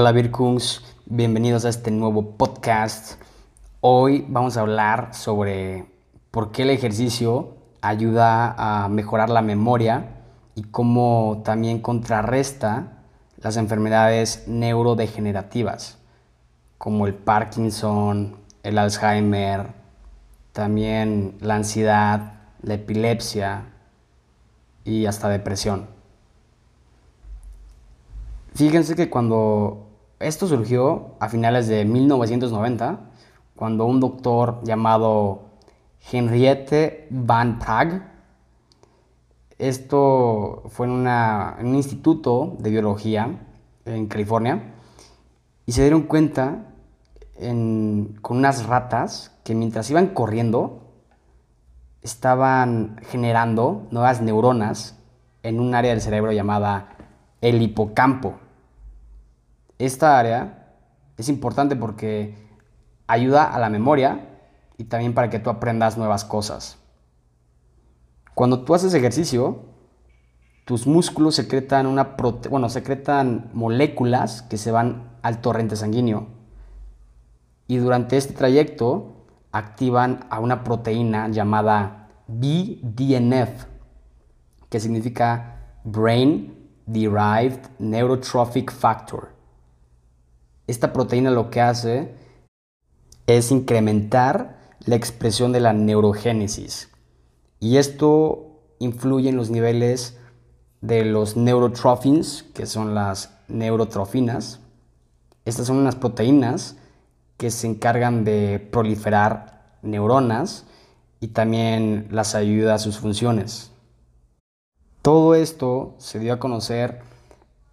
Hola Virkungs, bienvenidos a este nuevo podcast. Hoy vamos a hablar sobre por qué el ejercicio ayuda a mejorar la memoria y cómo también contrarresta las enfermedades neurodegenerativas, como el Parkinson, el Alzheimer, también la ansiedad, la epilepsia y hasta depresión. Fíjense que cuando esto surgió a finales de 1990, cuando un doctor llamado Henriette Van Praag, esto fue en, un instituto de biología en California, y se dieron cuenta con unas ratas que mientras iban corriendo, estaban generando nuevas neuronas en un área del cerebro llamada el hipocampo. Esta área es importante porque ayuda a la memoria y también para que tú aprendas nuevas cosas. Cuando tú haces ejercicio, tus músculos secretan, una bueno, secretan moléculas que se van al torrente sanguíneo. Y durante este trayecto activan a una proteína llamada BDNF, que significa Brain Derived Neurotrophic Factor. Esta proteína lo que hace es incrementar la expresión de la neurogénesis. Y esto influye en los niveles de los neurotrophins, que son las neurotrofinas. Estas son unas proteínas que se encargan de proliferar neuronas y también las ayuda a sus funciones. Todo esto se dio a conocer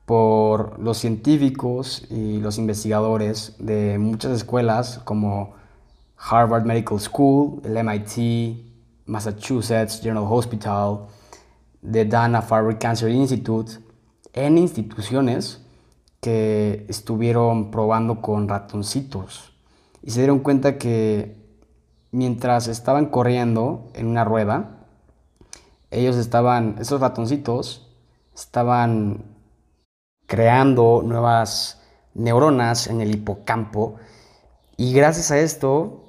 por los científicos y los investigadores de muchas escuelas como Harvard Medical School, el MIT, Massachusetts General Hospital, the Dana-Farber Cancer Institute, en instituciones que estuvieron probando con ratoncitos. Y se dieron cuenta que mientras estaban corriendo en una rueda, ellos estaban, esos ratoncitos estaban creando nuevas neuronas en el hipocampo y gracias a esto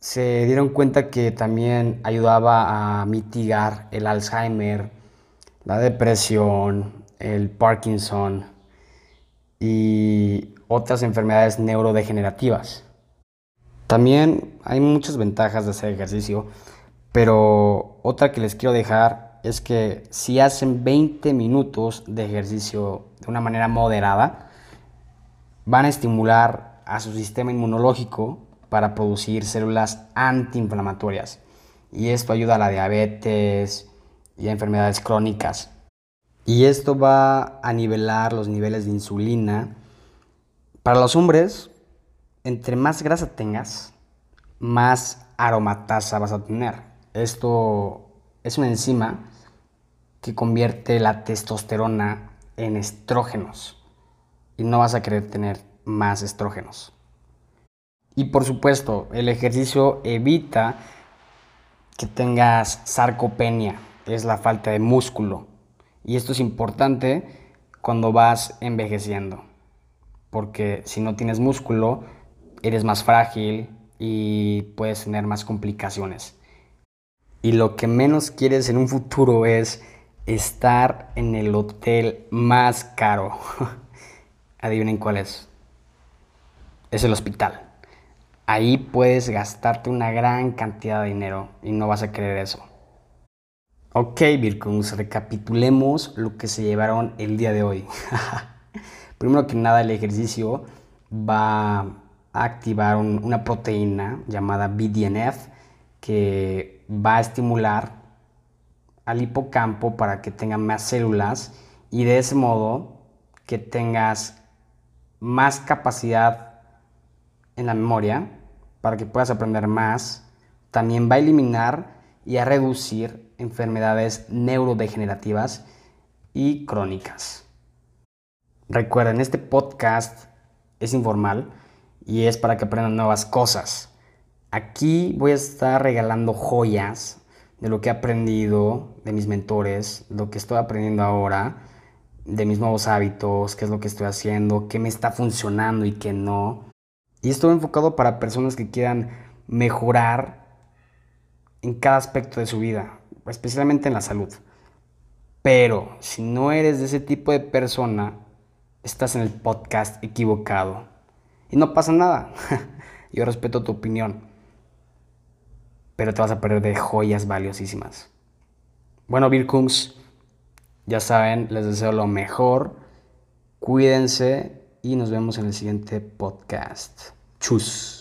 se dieron cuenta que también ayudaba a mitigar el Alzheimer, la depresión, el Parkinson y otras enfermedades neurodegenerativas. También hay muchas ventajas de hacer ejercicio, pero otra que les quiero dejar es que si hacen 20 minutos de ejercicio de una manera moderada, van a estimular a su sistema inmunológico para producir células antiinflamatorias. Y esto ayuda a la diabetes y a enfermedades crónicas. Y esto va a nivelar los niveles de insulina. Para los hombres, entre más grasa tengas, más aromatasa vas a tener. Esto es una enzima que convierte la testosterona en estrógenos y no vas a querer tener más estrógenos. Y por supuesto, el ejercicio evita que tengas sarcopenia, es la falta de músculo. Y esto es importante cuando vas envejeciendo, porque si no tienes músculo, eres más frágil y puedes tener más complicaciones. Y lo que menos quieres en un futuro es estar en el hotel más caro. Adivinen cuál es. Es el hospital. Ahí puedes gastarte una gran cantidad de dinero y no vas a querer eso. Ok, Virkuns, recapitulemos lo que se llevaron el día de hoy. Primero que nada, el ejercicio va a activar una proteína llamada BDNF que va a estimular al hipocampo para que tenga más células y de ese modo que tengas más capacidad en la memoria para que puedas aprender más. También va a eliminar y a reducir enfermedades neurodegenerativas y crónicas. Recuerden, este podcast es informal y es para que aprendan nuevas cosas. Aquí voy a estar regalando joyas de lo que he aprendido de mis mentores, lo que estoy aprendiendo ahora, de mis nuevos hábitos, qué es lo que estoy haciendo, qué me está funcionando y qué no. Y esto enfocado para personas que quieran mejorar en cada aspecto de su vida, especialmente en la salud. Pero si no eres de ese tipo de persona, estás en el podcast equivocado. Y no pasa nada. Yo respeto tu opinión. Pero te vas a perder de joyas valiosísimas. Bueno, Birkums, ya saben, les deseo lo mejor. Cuídense y nos vemos en el siguiente podcast. Chus.